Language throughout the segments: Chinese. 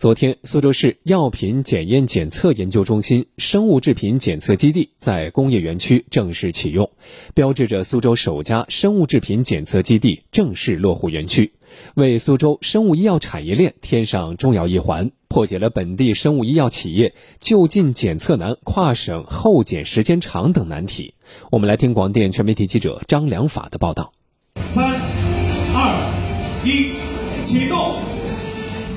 昨天，苏州市药品检验检测研究中心生物制品检测基地在工业园区正式启用，标志着苏州首家生物制品检测基地正式落户园区，为苏州生物医药产业链添上重要一环，破解了本地生物医药企业就近检测难、跨省候检时间长等难题。我们来听广电全媒体记者张良法的报道。三、二、一，启动。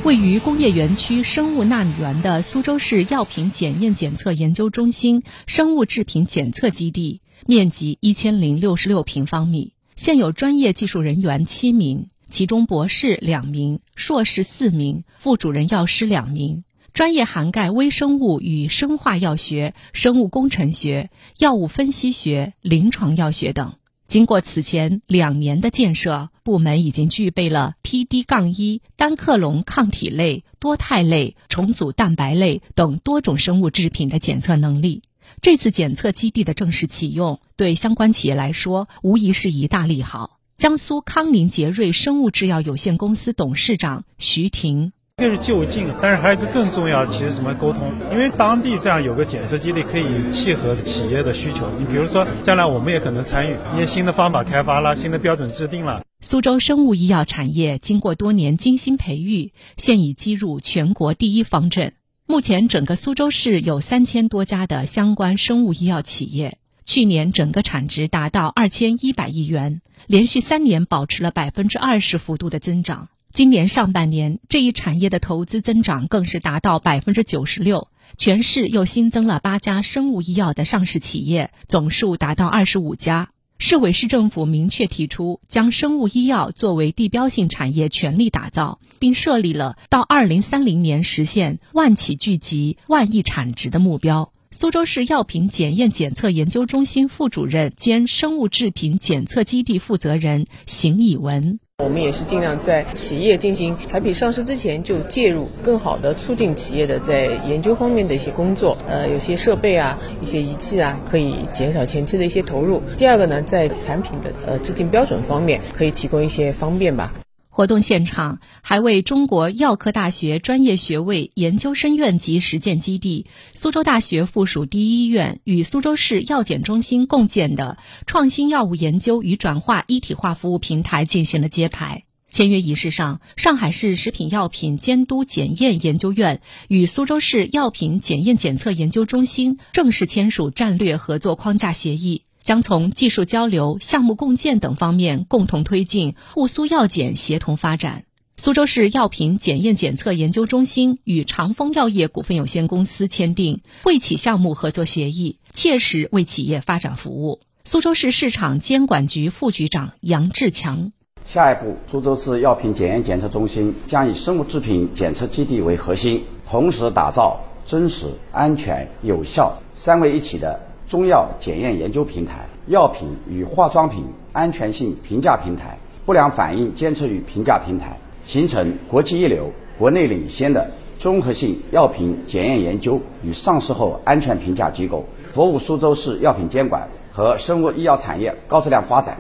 位于工业园区生物纳米园的苏州市药品检验检测研究中心生物制品检测基地，面积一千零六十六平方米，现有专业技术人员七名，其中博士两名，硕士四名，副主任药师两名，专业涵盖微生物与生化药学、生物工程学、药物分析学、临床药学等。经过此前两年的建设，部门已经具备了 PD- 杠一单克隆抗体类、多肽类、重组蛋白类等多种生物制品的检测能力。这次检测基地的正式启用，对相关企业来说无疑是一大利好。江苏康宁杰瑞生物制药有限公司董事长徐婷。一个是就近，但是还有一个更重要，其实什么沟通？因为当地这样有个检测基地，可以契合企业的需求。你比如说，将来我们也可能参与一些新的方法开发了，新的标准制定了。苏州生物医药产业经过多年精心培育，现已击入全国第一方阵。目前，整个苏州市有三千多家的相关生物医药企业，去年整个产值达到二千一百亿元，连续三年保持了百分之二十幅度的增长。今年上半年，这一产业的投资增长更是达到百分之九十六。全市又新增了八家生物医药的上市企业，总数达到二十五家。市委市政府明确提出，将生物医药作为地标性产业全力打造，并设立了到二零三零年实现万企聚集、万亿产值的目标。苏州市药品检验检测研究中心副主任兼生物制品检测基地负责人邢以文。我们也是尽量在企业进行产品上市之前就介入，更好的促进企业的在研究方面的一些工作。呃，有些设备啊、一些仪器啊，可以减少前期的一些投入。第二个呢，在产品的呃制定标准方面，可以提供一些方便吧。活动现场还为中国药科大学专业学位研究生院及实践基地、苏州大学附属第一医院与苏州市药检中心共建的创新药物研究与转化一体化服务平台进行了揭牌。签约仪式上，上海市食品药品监督检验研究院与苏州市药品检验检测研究中心正式签署战略合作框架协议。将从技术交流、项目共建等方面共同推进沪苏药检协同发展。苏州市药品检验检测研究中心与长丰药业股份有限公司签订惠企项目合作协议，切实为企业发展服务。苏州市市场监管局副局长杨志强：下一步，苏州市药品检验检测中心将以生物制品检测基地为核心，同时打造真实、安全、有效三位一体的。中药检验研究平台、药品与化妆品安全性评价平台、不良反应监测与评价平台，形成国际一流、国内领先的综合性药品检验研究与上市后安全评价机构，服务苏州市药品监管和生物医药产业高质量发展。